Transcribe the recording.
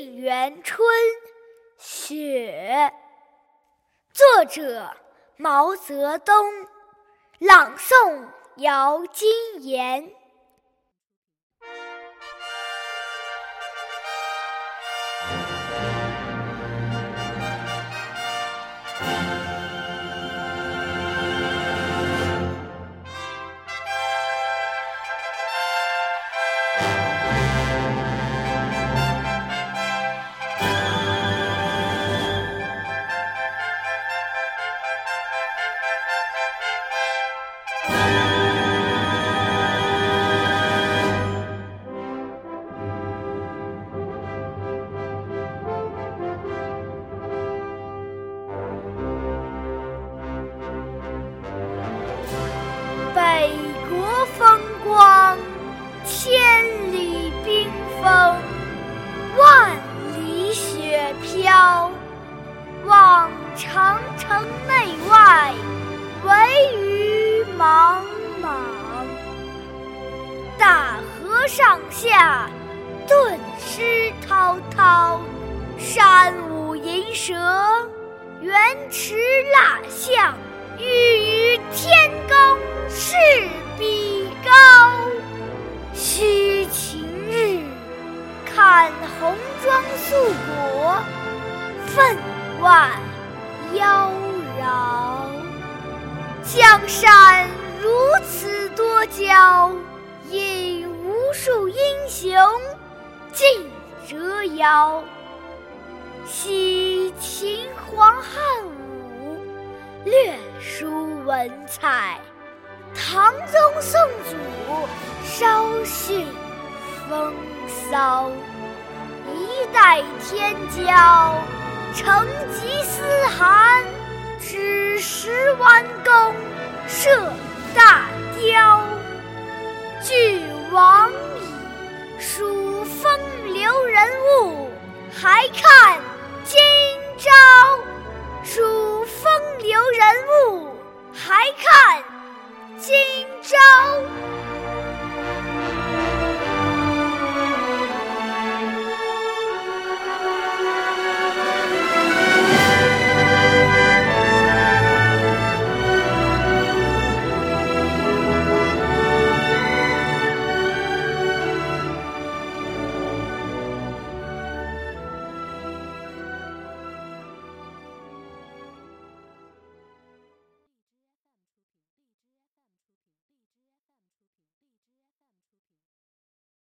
沁园春·雪》，作者毛泽东，朗诵姚金岩。长城内外，惟余莽莽。大河上下，顿失滔滔。山舞银蛇，原驰蜡象，欲与天公试比高。须晴日，看红装素裹，分外山如此多娇，引无数英雄竞折腰。惜秦皇汉武，略输文采；唐宗宋祖，稍逊风骚。一代天骄，成吉思汗，只识弯弓看。今朝数风流人物，还看今朝。